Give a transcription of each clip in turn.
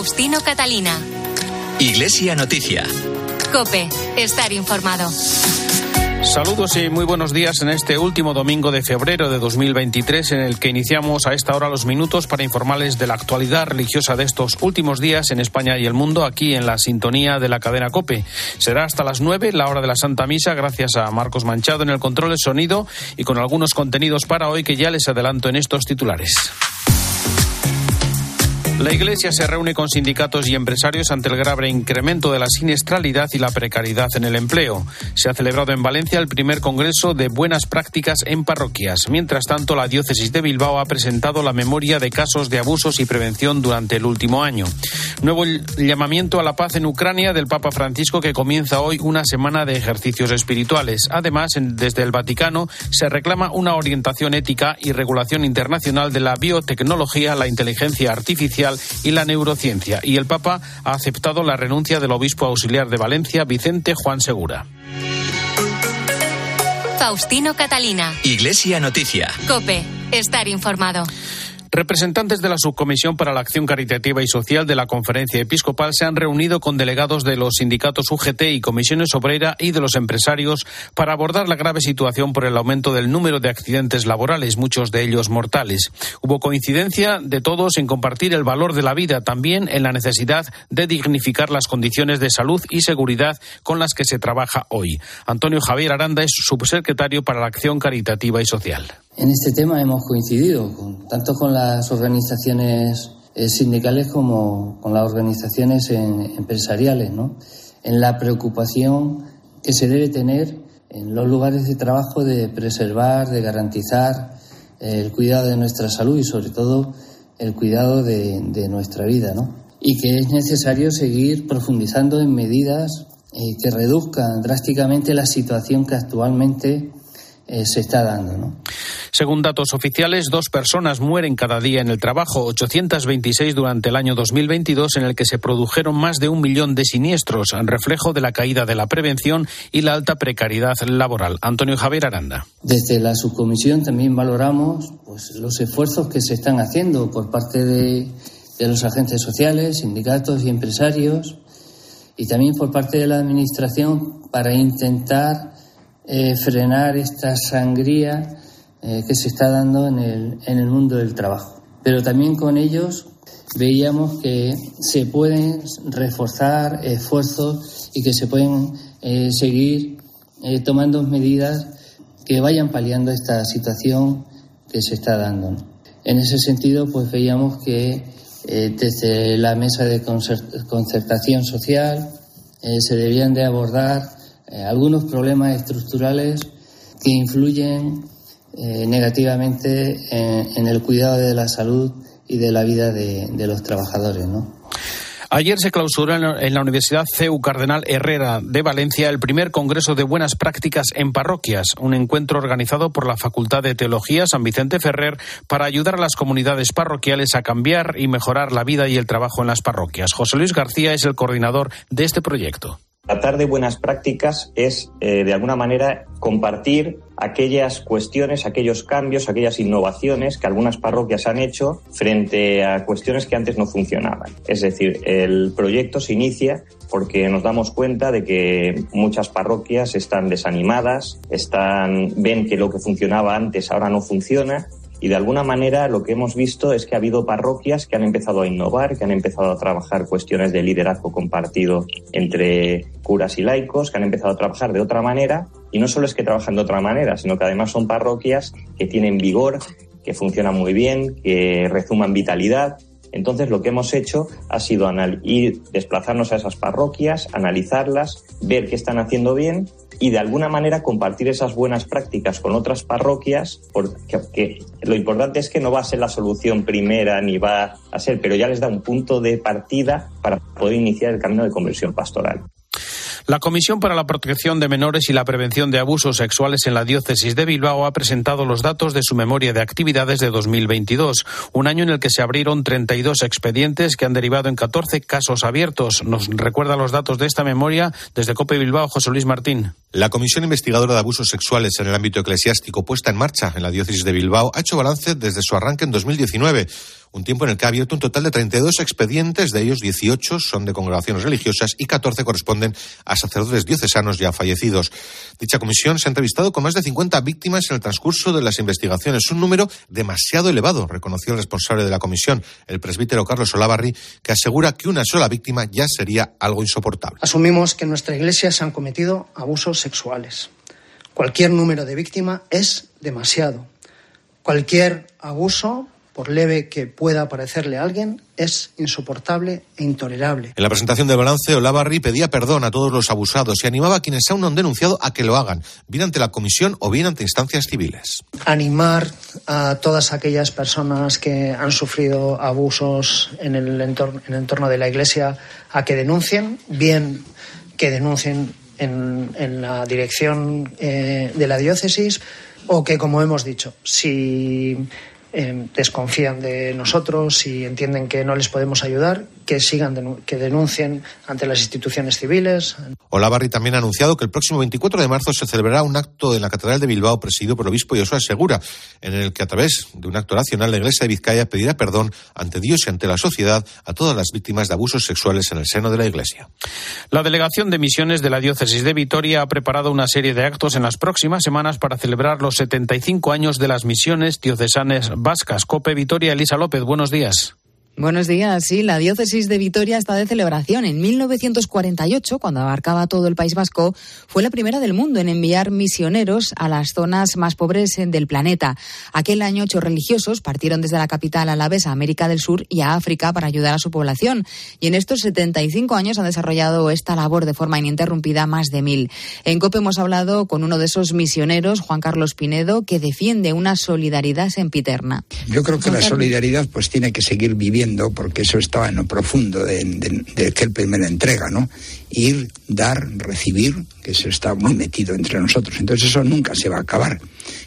Faustino Catalina. Iglesia Noticia. Cope, estar informado. Saludos y muy buenos días en este último domingo de febrero de 2023 en el que iniciamos a esta hora los minutos para informarles de la actualidad religiosa de estos últimos días en España y el mundo aquí en la sintonía de la cadena Cope. Será hasta las 9 la hora de la Santa Misa gracias a Marcos Manchado en el control de sonido y con algunos contenidos para hoy que ya les adelanto en estos titulares. La Iglesia se reúne con sindicatos y empresarios ante el grave incremento de la siniestralidad y la precariedad en el empleo. Se ha celebrado en Valencia el primer Congreso de Buenas Prácticas en Parroquias. Mientras tanto, la Diócesis de Bilbao ha presentado la memoria de casos de abusos y prevención durante el último año. Nuevo llamamiento a la paz en Ucrania del Papa Francisco que comienza hoy una semana de ejercicios espirituales. Además, desde el Vaticano se reclama una orientación ética y regulación internacional de la biotecnología, la inteligencia artificial y la neurociencia. Y el Papa ha aceptado la renuncia del obispo auxiliar de Valencia, Vicente Juan Segura. Faustino Catalina. Iglesia Noticia. Cope, estar informado. Representantes de la Subcomisión para la Acción Caritativa y Social de la Conferencia Episcopal se han reunido con delegados de los sindicatos UGT y Comisiones Obrera y de los empresarios para abordar la grave situación por el aumento del número de accidentes laborales, muchos de ellos mortales. Hubo coincidencia de todos en compartir el valor de la vida, también en la necesidad de dignificar las condiciones de salud y seguridad con las que se trabaja hoy. Antonio Javier Aranda es subsecretario para la Acción Caritativa y Social. En este tema hemos coincidido, tanto con las organizaciones eh, sindicales como con las organizaciones empresariales, ¿no? en la preocupación que se debe tener en los lugares de trabajo de preservar, de garantizar eh, el cuidado de nuestra salud y sobre todo el cuidado de, nuestra vida, ¿no? Y que es necesario seguir profundizando en medidas eh, que reduzcan drásticamente la situación que actualmente eh, se está dando. ¿no? Según datos oficiales, dos personas mueren cada día en el trabajo, 826 durante el año 2022, en el que se produjeron más de un millón de siniestros, reflejo de la caída de la prevención y la alta precariedad laboral. Antonio Javier Aranda. Desde la subcomisión también valoramos pues, los esfuerzos que se están haciendo por parte de, de los agentes sociales, sindicatos y empresarios, y también por parte de la Administración para intentar eh, frenar esta sangría eh, que se está dando en el, en el mundo del trabajo. Pero también con ellos veíamos que se pueden reforzar esfuerzos y que se pueden eh, seguir tomando medidas que vayan paliando esta situación que se está dando. En ese sentido, pues veíamos que desde la mesa de concertación social se debían de abordar eh, algunos problemas estructurales que influyen eh, negativamente en, el cuidado de la salud y de la vida de, los trabajadores, Ayer se clausuró en la Universidad CEU Cardenal Herrera de Valencia el primer Congreso de Buenas Prácticas en Parroquias, un encuentro organizado por la Facultad de Teología San Vicente Ferrer para ayudar a las comunidades parroquiales a cambiar y mejorar la vida y el trabajo en las parroquias. José Luis García es el coordinador de este proyecto. Tratar de buenas prácticas es, eh, de alguna manera, compartir aquellas cuestiones, aquellos cambios, aquellas innovaciones que algunas parroquias han hecho frente a cuestiones que antes no funcionaban. Es decir, el proyecto se inicia porque nos damos cuenta de que muchas parroquias están desanimadas, están, ven que lo que funcionaba antes ahora no funciona y de alguna manera lo que hemos visto es que ha habido parroquias que han empezado a innovar, que han empezado a trabajar cuestiones de liderazgo compartido entre curas y laicos, que han empezado a trabajar de otra manera. Y no solo es que trabajan de otra manera, sino que además son parroquias que tienen vigor, que funcionan muy bien, que rezuman vitalidad. Entonces lo que hemos hecho ha sido ir, desplazarnos a esas parroquias, analizarlas, ver qué están haciendo bien y de alguna manera compartir esas buenas prácticas con otras parroquias, porque lo importante es que no va a ser la solución primera ni va a ser, pero ya les da un punto de partida para poder iniciar el camino de conversión pastoral. La Comisión para la Protección de Menores y la Prevención de Abusos Sexuales en la Diócesis de Bilbao ha presentado los datos de su memoria de actividades de 2022, un año en el que se abrieron 32 expedientes que han derivado en 14 casos abiertos. Nos recuerda los datos de esta memoria desde COPE Bilbao, José Luis Martín. La Comisión Investigadora de Abusos Sexuales en el ámbito eclesiástico puesta en marcha en la Diócesis de Bilbao ha hecho balance desde su arranque en 2019 un tiempo en el que ha abierto un total de 32 expedientes, de ellos 18 son de congregaciones religiosas y 14 corresponden a sacerdotes diocesanos ya fallecidos. Dicha comisión se ha entrevistado con más de 50 víctimas en el transcurso de las investigaciones, un número demasiado elevado, reconoció el responsable de la comisión, el presbítero Carlos Olavarri, que asegura que una sola víctima ya sería algo insoportable. Asumimos que en nuestra iglesia se han cometido abusos sexuales. Cualquier número de víctima es demasiado. Cualquier abuso por leve que pueda parecerle a alguien, es insoportable e intolerable. En la presentación del balance, Olavarri pedía perdón a todos los abusados y animaba a quienes aún no han denunciado a que lo hagan, bien ante la comisión o bien ante instancias civiles. Animar a todas aquellas personas que han sufrido abusos en el entorno, en el entorno de la Iglesia a que denuncien, bien que denuncien en, en la dirección eh, de la diócesis o que, como hemos dicho, si eh, desconfían de nosotros y entienden que no les podemos ayudar, que sigan, que denuncien ante las instituciones civiles. Olavarri también ha anunciado que el próximo 24 de marzo se celebrará un acto en la Catedral de Bilbao presidido por el obispo Josué Segura, en el que a través de un acto nacional la Iglesia de Vizcaya pedirá perdón ante Dios y ante la sociedad a todas las víctimas de abusos sexuales en el seno de la Iglesia. La delegación de misiones de la diócesis de Vitoria ha preparado una serie de actos en las próximas semanas para celebrar los 75 años de las misiones diocesanes vascas. Cope Vitoria, Elisa López, buenos días. Buenos días. Sí, la diócesis de Vitoria está de celebración. En 1948, cuando abarcaba todo el País Vasco, fue la primera del mundo en enviar misioneros a las zonas más pobres del planeta. Aquel año, ocho religiosos partieron desde la capital a la vez a América del Sur y a África para ayudar a su población. Y en estos 75 años han desarrollado esta labor de forma ininterrumpida más de mil. En COPE hemos hablado con uno de esos misioneros, Juan Carlos Pinedo, que defiende una solidaridad sempiterna. Yo creo que la solidaridad pues tiene que seguir viviendo porque eso estaba en lo profundo de, de, aquel primera entrega, ¿no? Ir, dar, recibir, que eso está muy metido entre nosotros. Entonces eso nunca se va a acabar.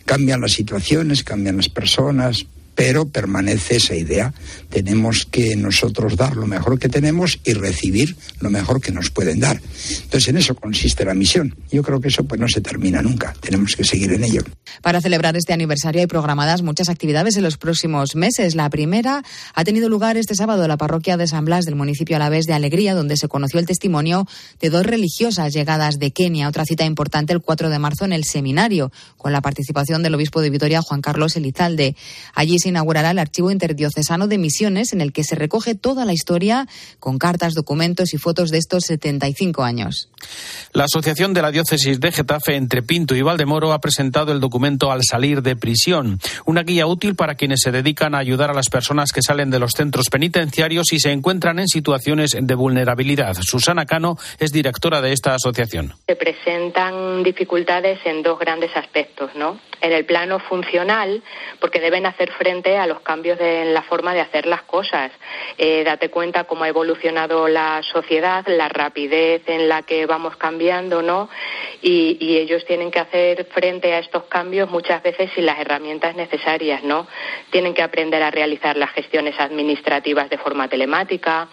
Cambian las situaciones, cambian las personas, pero permanece esa idea. Tenemos que nosotros dar lo mejor que tenemos y recibir lo mejor que nos pueden dar. Entonces, en eso consiste la misión. Yo creo que eso pues no se termina nunca. Tenemos que seguir en ello. Para celebrar este aniversario hay programadas muchas actividades en los próximos meses. La primera ha tenido lugar este sábado en la parroquia de San Blas del municipio alavés de Alegría, donde se conoció el testimonio de dos religiosas llegadas de Kenia. Otra cita importante el 4 de marzo en el seminario, con la participación del obispo de Vitoria, Juan Carlos Elizalde. Allí se inaugurará el archivo interdiocesano de misiones en el que se recoge toda la historia con cartas, documentos y fotos de estos 75 años. La Asociación de la Diócesis de Getafe entre Pinto y Valdemoro ha presentado el documento Al salir de prisión, una guía útil para quienes se dedican a ayudar a las personas que salen de los centros penitenciarios y se encuentran en situaciones de vulnerabilidad. Susana Cano es directora de esta asociación. Se presentan dificultades en dos grandes aspectos, ¿no? En el plano funcional, porque deben hacer frente a los cambios en la forma de hacer las cosas. Eh, date cuenta cómo ha evolucionado la sociedad, la rapidez en la que vamos cambiando, ¿no? Y, y, ellos tienen que hacer frente a estos cambios muchas veces sin las herramientas necesarias, ¿no? Tienen que aprender a realizar las gestiones administrativas de forma telemática.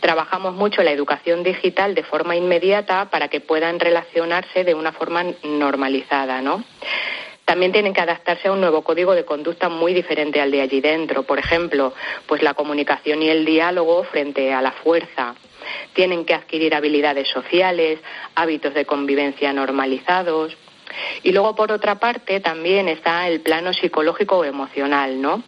Trabajamos mucho la educación digital de forma inmediata para que puedan relacionarse de una forma normalizada, ¿no? También tienen que adaptarse a un nuevo código de conducta muy diferente al de allí dentro. Por ejemplo, pues la comunicación y el diálogo frente a la fuerza. Tienen que adquirir habilidades sociales, hábitos de convivencia normalizados. Y luego, por otra parte, también está el plano psicológico o emocional, ¿no?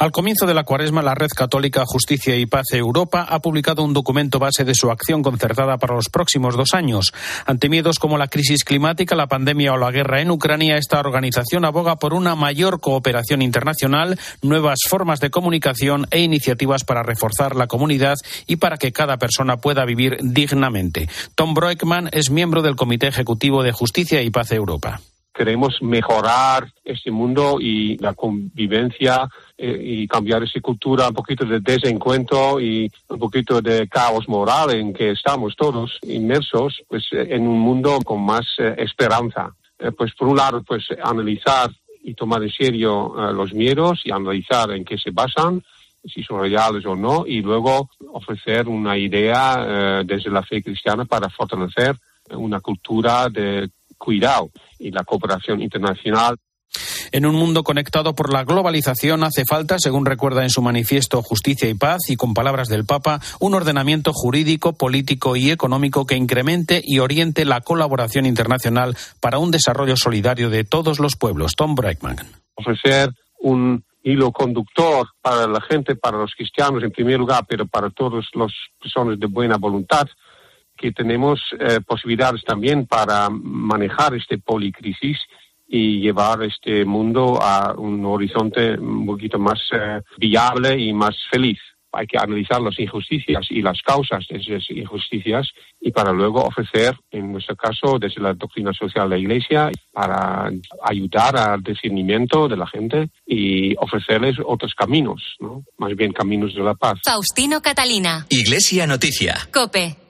Al comienzo de la cuaresma, la Red Católica Justicia y Paz Europa ha publicado un documento base de su acción concertada para los próximos dos años. Ante miedos como la crisis climática, la pandemia o la guerra en Ucrania, esta organización aboga por una mayor cooperación internacional, nuevas formas de comunicación e iniciativas para reforzar la comunidad y para que cada persona pueda vivir dignamente. Tom Broekman es miembro del Comité Ejecutivo de Justicia y Paz Europa queremos mejorar este mundo y la convivencia eh, y cambiar esa cultura, un poquito de desencuentro y un poquito de caos moral en que estamos todos inmersos, pues eh, en un mundo con más eh, esperanza. pues por un lado, pues analizar y tomar en serio los miedos y analizar en qué se basan, si son reales o no, y luego ofrecer una idea desde la fe cristiana para fortalecer una cultura de cuidado y la cooperación internacional. En un mundo conectado por la globalización hace falta, según recuerda en su manifiesto Justicia y Paz y con palabras del Papa, un ordenamiento jurídico, político y económico que incremente y oriente la colaboración internacional para un desarrollo solidario de todos los pueblos. Tom Breckman. Ofrecer un hilo conductor para la gente, para los cristianos en primer lugar, pero para todas las personas de buena voluntad, que tenemos eh, posibilidades también para manejar este policrisis y llevar este mundo a un horizonte un poquito más eh, viable y más feliz. Hay que analizar las injusticias y las causas de esas injusticias y para luego ofrecer, en nuestro caso, desde la doctrina social de la Iglesia, para ayudar al discernimiento de la gente y ofrecerles otros caminos, ¿no? más bien caminos de la paz. Faustino Catalina. Iglesia Noticia. Cope.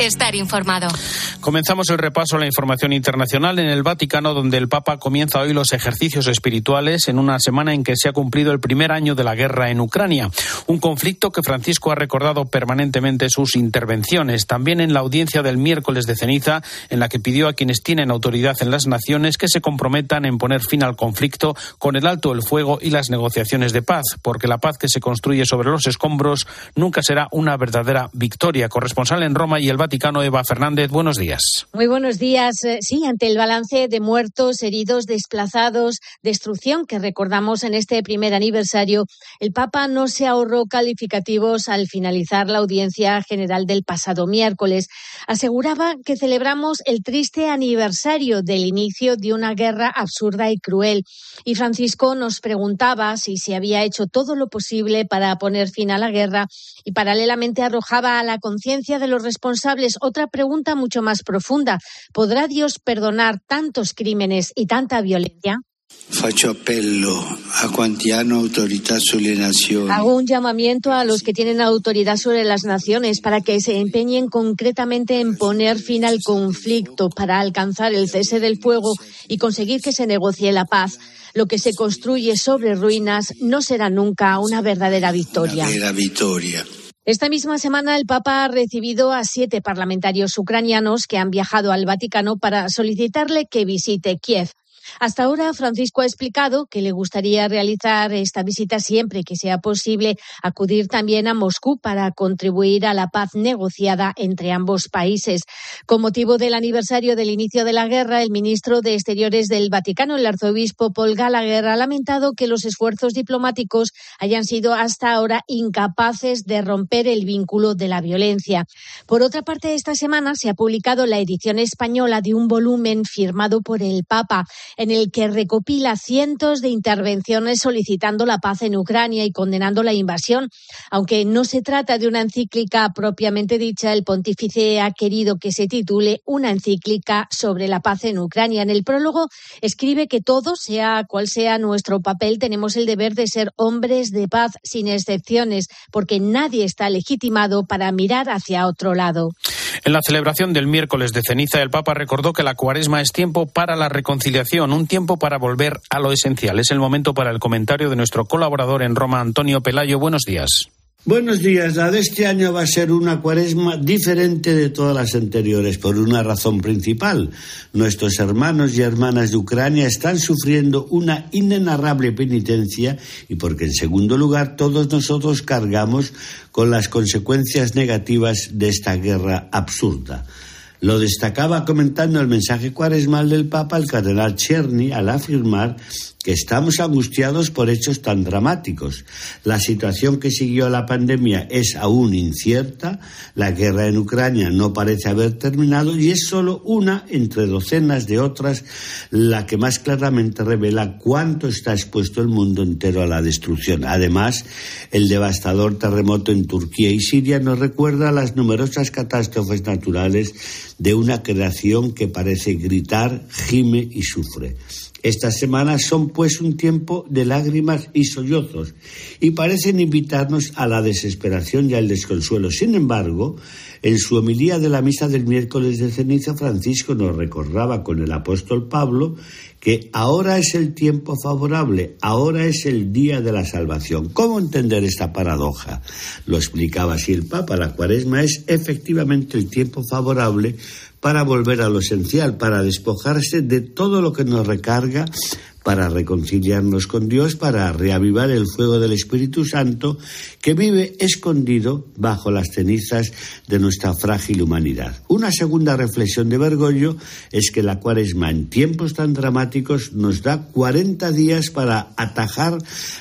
estar informado. Comenzamos el repaso a la información internacional en el Vaticano, donde el Papa comienza hoy los ejercicios espirituales en una semana en que se ha cumplido el primer año de la guerra en Ucrania. Un conflicto que Francisco ha recordado permanentemente sus intervenciones, también en la audiencia del miércoles de ceniza, en la que pidió a quienes tienen autoridad en las naciones que se comprometan en poner fin al conflicto con el alto el fuego y las negociaciones de paz, porque la paz que se construye sobre los escombros nunca será una verdadera victoria. Corresponsal en Roma y el Vaticano Vaticano, Eva Fernández. Buenos días. Muy buenos días. Eh, sí, ante el balance de muertos, heridos, desplazados, destrucción que recordamos en este primer aniversario, el Papa no se ahorró calificativos al finalizar la audiencia general del pasado miércoles. Aseguraba que celebramos el triste aniversario del inicio de una guerra absurda y cruel. Y Francisco nos preguntaba si se había hecho todo lo posible para poner fin a la guerra y paralelamente arrojaba a la conciencia de los responsables otra pregunta mucho más profunda. ¿Podrá Dios perdonar tantos crímenes y tanta violencia? Hago un llamamiento a los que tienen autoridad sobre las naciones para que se empeñen concretamente en poner fin al conflicto para alcanzar el cese del fuego y conseguir que se negocie la paz. Lo que se construye sobre ruinas no será nunca una verdadera victoria. Una victoria. Esta misma semana el Papa ha recibido a siete parlamentarios ucranianos que han viajado al Vaticano para solicitarle que visite Kiev. Hasta ahora, Francisco ha explicado que le gustaría realizar esta visita siempre que sea posible, acudir también a Moscú para contribuir a la paz negociada entre ambos países. Con motivo del aniversario del inicio de la guerra, el ministro de Exteriores del Vaticano, el arzobispo Paul Gallagher, ha lamentado que los esfuerzos diplomáticos hayan sido hasta ahora incapaces de romper el vínculo de la violencia. Por otra parte, esta semana se ha publicado la edición española de un volumen firmado por el Papa en el que recopila cientos de intervenciones solicitando la paz en Ucrania y condenando la invasión. Aunque no se trata de una encíclica propiamente dicha, el pontífice ha querido que se titule una encíclica sobre la paz en Ucrania. En el prólogo escribe que todos, sea cual sea nuestro papel, tenemos el deber de ser hombres de paz sin excepciones, porque nadie está legitimado para mirar hacia otro lado. En la celebración del miércoles de ceniza, el Papa recordó que la cuaresma es tiempo para la reconciliación un tiempo para volver a lo esencial. Es el momento para el comentario de nuestro colaborador en Roma, Antonio Pelayo. Buenos días. Buenos días. La de este año va a ser una cuaresma diferente de todas las anteriores por una razón principal. Nuestros hermanos y hermanas de Ucrania están sufriendo una inenarrable penitencia y porque en segundo lugar todos nosotros cargamos con las consecuencias negativas de esta guerra absurda. Lo destacaba comentando el mensaje cuaresmal del Papa el cardenal Cherny al afirmar que estamos angustiados por hechos tan dramáticos. La situación que siguió a la pandemia es aún incierta, la guerra en Ucrania no parece haber terminado y es solo una entre docenas de otras la que más claramente revela cuánto está expuesto el mundo entero a la destrucción. Además, el devastador terremoto en Turquía y Siria nos recuerda las numerosas catástrofes naturales de una creación que parece gritar, gime y sufre. Estas semanas son pues un tiempo de lágrimas y sollozos y parecen invitarnos a la desesperación y al desconsuelo. Sin embargo, en su homilía de la misa del miércoles de ceniza, Francisco nos recordaba con el apóstol Pablo que ahora es el tiempo favorable, ahora es el día de la salvación. ¿Cómo entender esta paradoja? Lo explicaba así el Papa. La cuaresma es efectivamente el tiempo favorable para volver a lo esencial, para despojarse de todo lo que nos recarga, para reconciliarnos con Dios, para reavivar el fuego del Espíritu Santo que vive escondido bajo las cenizas de nuestra frágil humanidad. Una segunda reflexión de Bergoglio es que la cuaresma en tiempos tan dramáticos nos da 40 días para atajar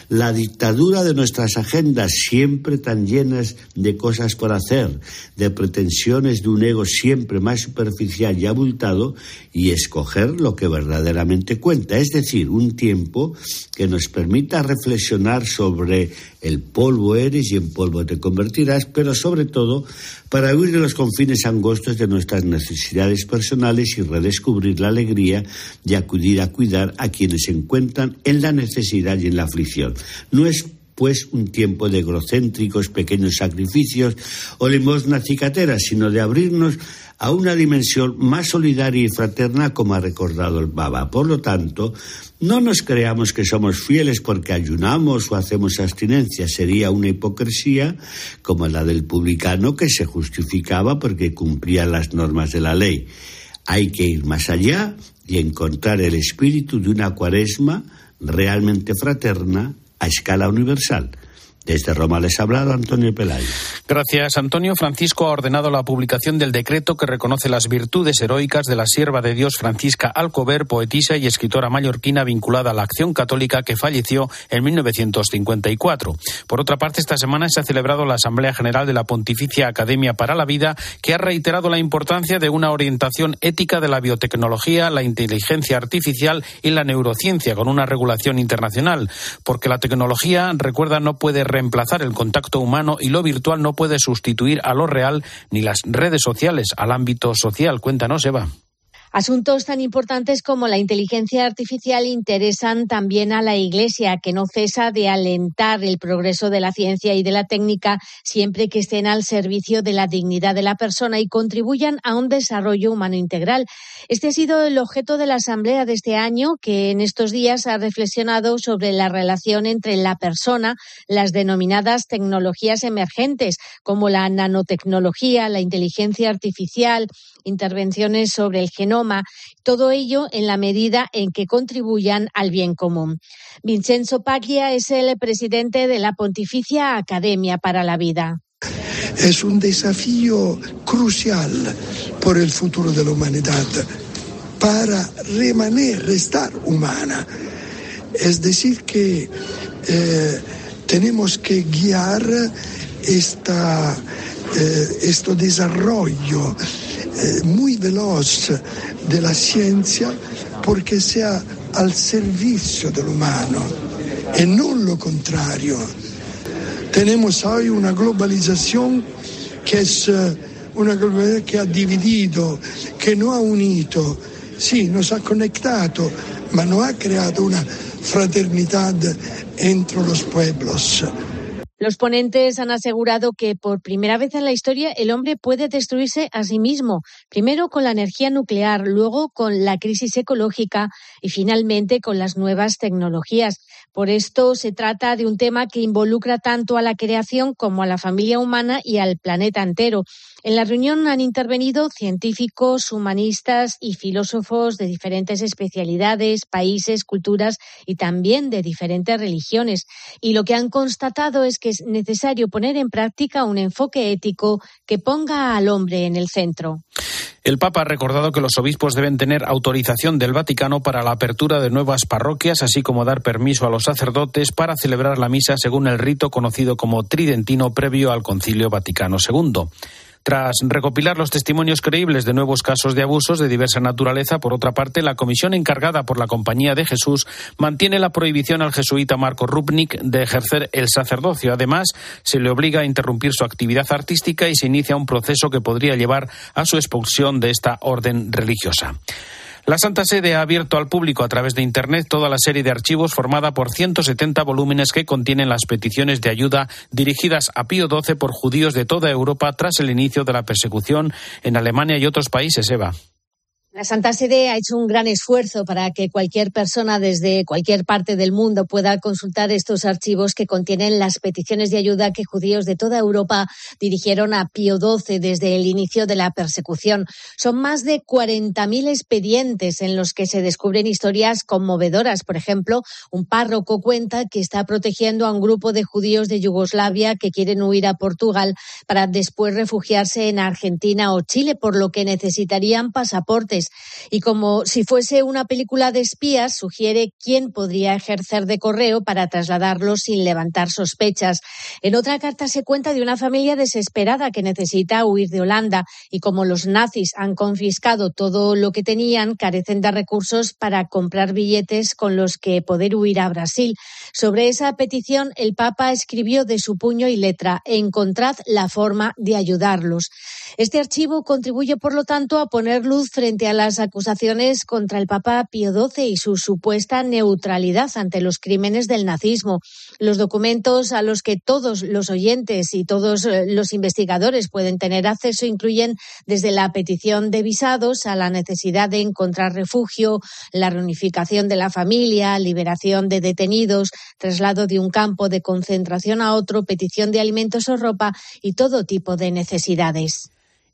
la dictadura de nuestras agendas siempre tan llenas de cosas por hacer, de pretensiones de un ego siempre más superficial y abultado y escoger lo que verdaderamente cuenta, es decir, un tiempo que nos permita reflexionar sobre el polvo eres y en polvo te convertirás, pero sobre todo para huir de los confines angostos de nuestras necesidades personales y redescubrir la alegría de acudir a cuidar a quienes se encuentran en la necesidad y en la aflicción. No es pues un tiempo de egocéntricos pequeños sacrificios o limosna cicatera, sino de abrirnos a una dimensión más solidaria y fraterna como ha recordado el Baba. Por lo tanto, no nos creamos que somos fieles porque ayunamos o hacemos abstinencia. Sería una hipocresía como la del publicano que se justificaba porque cumplía las normas de la ley. Hay que ir más allá y encontrar el espíritu de una cuaresma realmente fraterna a escala universal. Desde Roma les ha hablado Antonio Pelayo. Gracias, Antonio. Francisco ha ordenado la publicación del decreto que reconoce las virtudes heroicas de la sierva de Dios Francisca Alcover, poetisa y escritora mallorquina vinculada a la acción católica que falleció en 1954. Por otra parte, esta semana se ha celebrado la Asamblea General de la Pontificia Academia para la Vida, que ha reiterado la importancia de una orientación ética de la biotecnología, la inteligencia artificial y la neurociencia con una regulación internacional, porque la tecnología, recuerda, no puede reemplazar el contacto humano y lo virtual no puede sustituir a lo real ni las redes sociales al ámbito social. Cuéntanos, Eva. Asuntos tan importantes como la inteligencia artificial interesan también a la Iglesia, que no cesa de alentar el progreso de la ciencia y de la técnica siempre que estén al servicio de la dignidad de la persona y contribuyan a un desarrollo humano integral. Este ha sido el objeto de la Asamblea de este año, que en estos días ha reflexionado sobre la relación entre la persona, las denominadas tecnologías emergentes, como la nanotecnología, la inteligencia artificial, intervenciones sobre el genoma, todo ello en la medida en que contribuyan al bien común. Vincenzo Paglia es el presidente de la Pontificia Academia para la Vida. Es un desafío crucial por el futuro de la humanidad para remaner, restar humana. Es decir, que eh, tenemos que guiar esta, este desarrollo eh, muy veloz de la ciencia porque sea al servicio del humano y no lo contrario. Tenemos hoy una globalización que es eh, una globalización que ha dividido, que no ha unido, sí, nos ha conectado, ma no ha creado una fraternidad entre los pueblos. Los ponentes han asegurado que por primera vez en la historia el hombre puede destruirse a sí mismo, primero con la energía nuclear, luego con la crisis ecológica y finalmente con las nuevas tecnologías. Por esto se trata de un tema que involucra tanto a la creación como a la familia humana y al planeta entero. En la reunión han intervenido científicos, humanistas y filósofos de diferentes especialidades, países, culturas y también de diferentes religiones. Y lo que han constatado es que es necesario poner en práctica un enfoque ético que ponga al hombre en el centro. El Papa ha recordado que los obispos deben tener autorización del Vaticano para la apertura de nuevas parroquias, así como dar permiso a los sacerdotes para celebrar la misa según el rito conocido como tridentino previo al Concilio Vaticano II. Tras recopilar los testimonios creíbles de nuevos casos de abusos de diversa naturaleza, por otra parte, la comisión encargada por la Compañía de Jesús mantiene la prohibición al jesuita Marco Rupnik de ejercer el sacerdocio. Además, se le obliga a interrumpir su actividad artística y se inicia un proceso que podría llevar a su expulsión de esta orden religiosa. La Santa Sede ha abierto al público a través de Internet toda la serie de archivos formada por 170 volúmenes que contienen las peticiones de ayuda dirigidas a Pío XII por judíos de toda Europa tras el inicio de la persecución en Alemania y otros países, Eva. La Santa Sede ha hecho un gran esfuerzo para que cualquier persona desde cualquier parte del mundo pueda consultar estos archivos que contienen las peticiones de ayuda que judíos de toda Europa dirigieron a Pío XII desde el inicio de la persecución. Son más de 40.000 expedientes en los que se descubren historias conmovedoras. Por ejemplo, un párroco cuenta que está protegiendo a un grupo de judíos de Yugoslavia que quieren huir a Portugal para después refugiarse en Argentina o Chile, por lo que necesitarían pasaportes y como si fuese una película de espías, sugiere quién podría ejercer de correo para trasladarlos sin levantar sospechas. En otra carta se cuenta de una familia desesperada que necesita huir de Holanda y como los nazis han confiscado todo lo que tenían, carecen de recursos para comprar billetes con los que poder huir a Brasil. Sobre esa petición, el Papa escribió de su puño y letra, encontrad la forma de ayudarlos. Este archivo contribuye, por lo tanto, a poner luz frente a las acusaciones contra el Papa Pío XII y su supuesta neutralidad ante los crímenes del nazismo. Los documentos a los que todos los oyentes y todos eh, los investigadores pueden tener acceso incluyen desde la petición de visados a la necesidad de encontrar refugio, la reunificación de la familia, liberación de detenidos, traslado de un campo de concentración a otro, petición de alimentos o ropa y todo tipo de necesidades.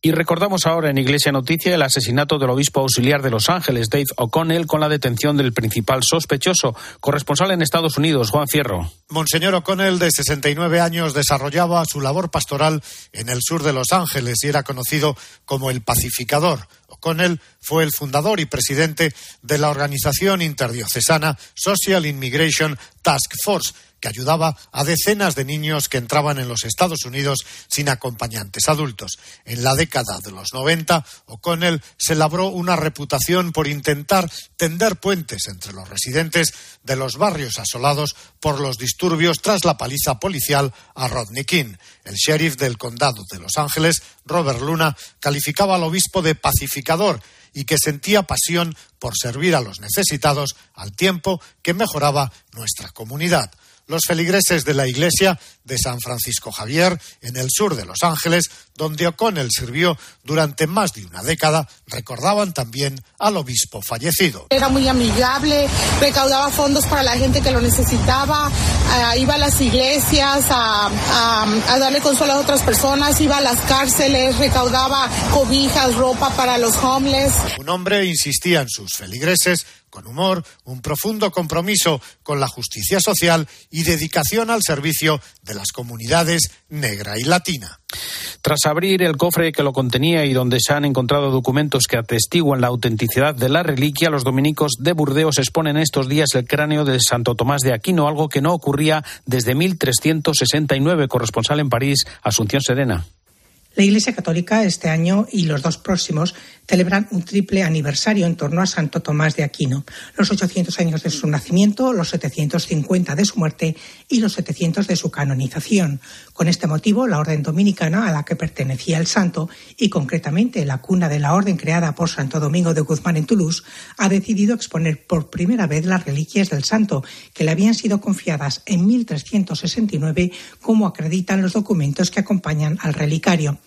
Y recordamos ahora en Iglesia Noticia el asesinato del obispo auxiliar de Los Ángeles, Dave O'Connell, con la detención del principal sospechoso, corresponsal en Estados Unidos, Juan Fierro. Monseñor O'Connell, de 69 años, desarrollaba su labor pastoral en el sur de Los Ángeles y era conocido como el pacificador. O'Connell fue el fundador y presidente de la organización interdiocesana Social Immigration Task Force, que ayudaba a decenas de niños que entraban en los Estados Unidos sin acompañantes adultos. En la década de los 90, O'Connell se labró una reputación por intentar tender puentes entre los residentes de los barrios asolados por los disturbios tras la paliza policial a Rodney King. El sheriff del condado de Los Ángeles, Robert Luna, calificaba al obispo de pacificador y que sentía pasión por servir a los necesitados al tiempo que mejoraba nuestra comunidad los feligreses de la iglesia de San Francisco Javier, en el sur de Los Ángeles, donde O'Connell sirvió durante más de una década, recordaban también al obispo fallecido. Era muy amigable, recaudaba fondos para la gente que lo necesitaba, eh, iba a las iglesias a, a, darle consuelo a otras personas, iba a las cárceles, recaudaba cobijas, ropa para los homeless. Un hombre insistía en sus feligreses con humor, un profundo compromiso con la justicia social y dedicación al servicio de las comunidades negra y latina. Tras abrir el cofre que lo contenía y donde se han encontrado documentos que atestiguan la autenticidad de la reliquia, los dominicos de Burdeos exponen estos días el cráneo de Santo Tomás de Aquino, algo que no ocurría desde 1369. Corresponsal en París, Asunción Sedena. La Iglesia Católica este año y los dos próximos celebran un triple aniversario en torno a Santo Tomás de Aquino, los 800 años de su nacimiento, los 750 de su muerte y los 700 de su canonización. Con este motivo, la Orden Dominicana, a la que pertenecía el santo, y concretamente la cuna de la Orden creada por Santo Domingo de Guzmán en Toulouse, ha decidido exponer por primera vez las reliquias del santo, que le habían sido confiadas en 1369, como acreditan los documentos que acompañan al relicario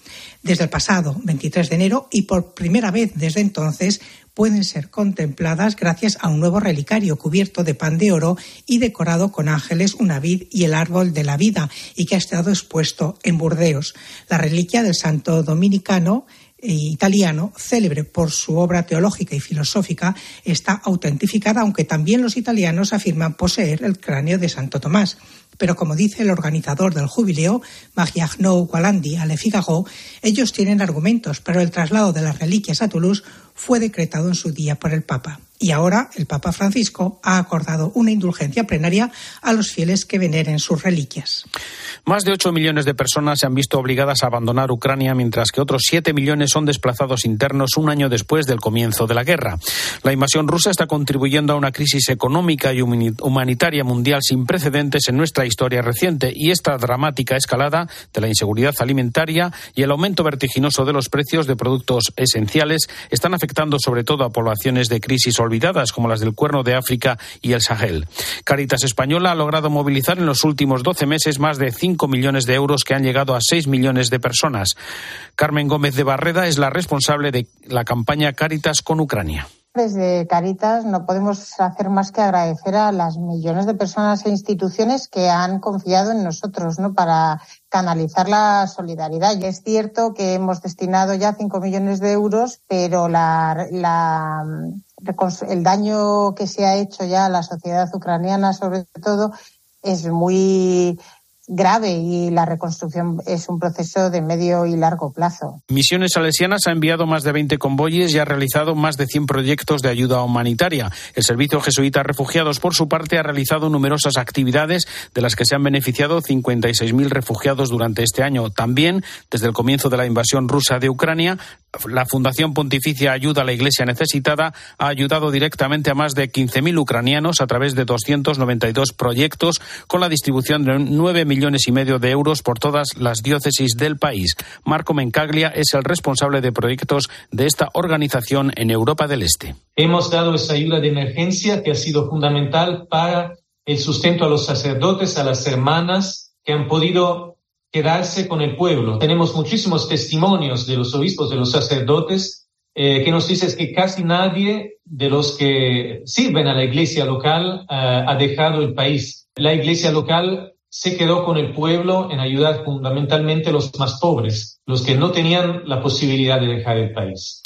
desde el pasado 23 de enero y por primera vez desde entonces pueden ser contempladas gracias a un nuevo relicario cubierto de pan de oro y decorado con ángeles, una vid y el árbol de la vida y que ha estado expuesto en Burdeos. La reliquia del santo dominicano italiano, célebre por su obra teológica y filosófica, está autentificada, aunque también los italianos afirman poseer el cráneo de Santo Tomás. Pero como dice el organizador del jubileo, Magiagnou Gualandi a Figaro, ellos tienen argumentos, pero el traslado de las reliquias a Toulouse fue decretado en su día por el Papa. Y ahora el Papa Francisco ha acordado una indulgencia plenaria a los fieles que veneren sus reliquias. Más de 8 millones de personas se han visto obligadas a abandonar Ucrania, mientras que otros 7 millones son desplazados internos un año después del comienzo de la guerra. La invasión rusa está contribuyendo a una crisis económica y humanitaria mundial sin precedentes en nuestra historia reciente y esta dramática escalada de la inseguridad alimentaria y el aumento vertiginoso de los precios de productos esenciales están afectando sobre todo a poblaciones de crisis olvidadas como las del Cuerno de África y el Sahel. Caritas Española ha logrado movilizar en los últimos 12 meses más de 5 millones de euros que han llegado a 6 millones de personas. Carmen Gómez de Barreda es la responsable de la campaña Caritas con Ucrania. Desde Caritas no podemos hacer más que agradecer a las millones de personas e instituciones que han confiado en nosotros ¿no? para canalizar la solidaridad. Y es cierto que hemos destinado ya 5 millones de euros, pero la, la el daño que se ha hecho ya a la sociedad ucraniana, sobre todo, es muy grave y la reconstrucción es un proceso de medio y largo plazo. Misiones Salesianas ha enviado más de 20 convoyes y ha realizado más de 100 proyectos de ayuda humanitaria. El Servicio Jesuita Refugiados, por su parte, ha realizado numerosas actividades de las que se han beneficiado 56.000 refugiados durante este año. También, desde el comienzo de la invasión rusa de Ucrania, la Fundación Pontificia Ayuda a la Iglesia Necesitada ha ayudado directamente a más de 15.000 ucranianos a través de 292 proyectos con la distribución de 9 millones y medio de euros por todas las diócesis del país. Marco Mencaglia es el responsable de proyectos de esta organización en Europa del Este. Hemos dado esa ayuda de emergencia que ha sido fundamental para el sustento a los sacerdotes, a las hermanas que han podido quedarse con el pueblo. Tenemos muchísimos testimonios de los obispos, de los sacerdotes, eh, que nos dicen que casi nadie de los que sirven a la iglesia local eh, ha dejado el país. La iglesia local se quedó con el pueblo en ayudar fundamentalmente a los más pobres, los que no tenían la posibilidad de dejar el país.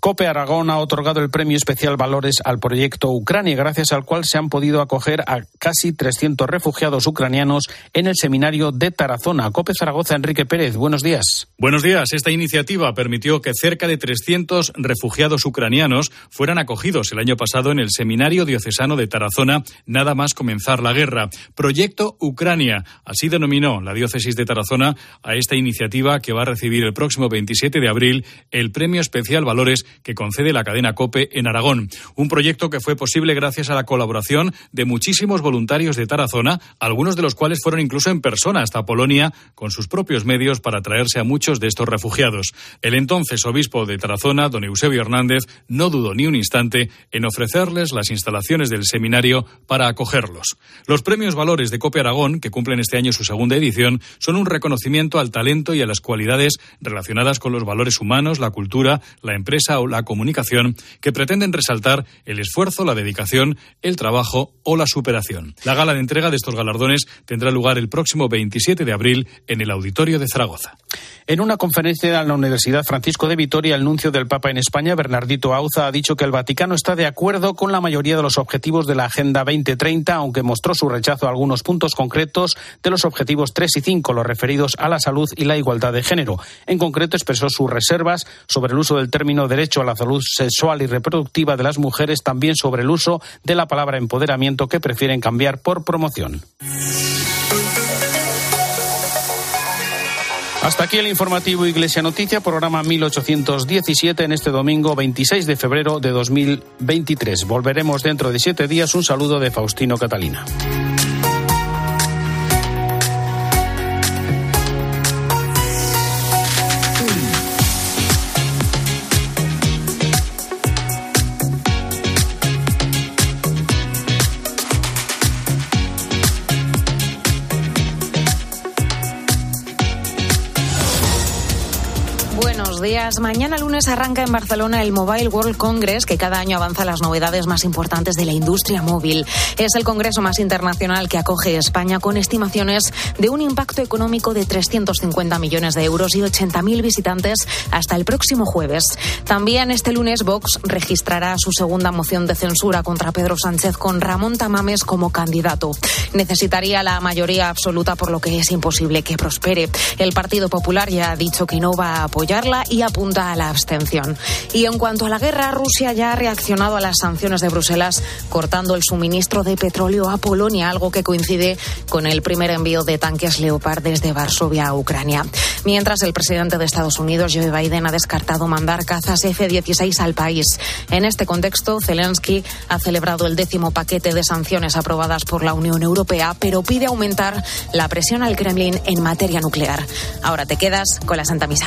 COPE Aragón ha otorgado el premio especial Valores al proyecto Ucrania, gracias al cual se han podido acoger a casi 300 refugiados ucranianos en el seminario de Tarazona. COPE Zaragoza, Enrique Pérez, buenos días. Buenos días. Esta iniciativa permitió que cerca de 300 refugiados ucranianos fueran acogidos el año pasado en el seminario diocesano de Tarazona, nada más comenzar la guerra. Proyecto Ucrania, así denominó la diócesis de Tarazona a esta iniciativa que va a recibir el próximo 27 de abril el premio especial Valores que concede la cadena COPE en Aragón. Un proyecto que fue posible gracias a la colaboración de muchísimos voluntarios de Tarazona, algunos de los cuales fueron incluso en persona hasta Polonia con sus propios medios para traerse a muchos de estos refugiados. El entonces obispo de Tarazona, don Eusebio Hernández, no dudó ni un instante en ofrecerles las instalaciones del seminario para acogerlos. Los premios Valores de COPE Aragón, que cumplen este año su segunda edición, son un reconocimiento al talento y a las cualidades relacionadas con los valores humanos, la cultura, la empresa la comunicación que pretenden resaltar el esfuerzo, la dedicación, el trabajo o la superación. La gala de entrega de estos galardones tendrá lugar el próximo 27 de abril en el Auditorio de Zaragoza. En una conferencia en la Universidad Francisco de Vitoria, el nuncio del Papa en España, Bernardito Auza, ha dicho que el Vaticano está de acuerdo con la mayoría de los objetivos de la Agenda 2030, aunque mostró su rechazo a algunos puntos concretos de los objetivos 3 y 5, los referidos a la salud y la igualdad de género. En concreto, expresó sus reservas sobre el uso del término derecho a la salud sexual y reproductiva de las mujeres, también sobre el uso de la palabra empoderamiento que prefieren cambiar por promoción. Hasta aquí el informativo Iglesia Noticia, programa 1817 en este domingo 26 de febrero de 2023. Volveremos dentro de siete días. Un saludo de Faustino Catalina. Mañana lunes arranca en Barcelona el Mobile World Congress, que cada año avanza las novedades más importantes de la industria móvil. Es el congreso más internacional que acoge España con estimaciones de un impacto económico de 350 millones de euros y 80.000 visitantes hasta el próximo jueves. También este lunes Vox registrará su segunda moción de censura contra Pedro Sánchez con Ramón Tamames como candidato. Necesitaría la mayoría absoluta por lo que es imposible que prospere. El Partido Popular ya ha dicho que no va a apoyarla y apunta a la abstención. Y en cuanto a la guerra, Rusia ya ha reaccionado a las sanciones de Bruselas cortando el suministro de petróleo a Polonia, algo que coincide con el primer envío de tanques Leopard desde Varsovia a Ucrania. Mientras el presidente de Estados Unidos, Joe Biden, ha descartado mandar cazas F-16 al país. En este contexto, Zelensky ha celebrado el décimo paquete de sanciones aprobadas por la Unión Europea, pero pide aumentar la presión al Kremlin en materia nuclear. Ahora te quedas con la Santa Misa.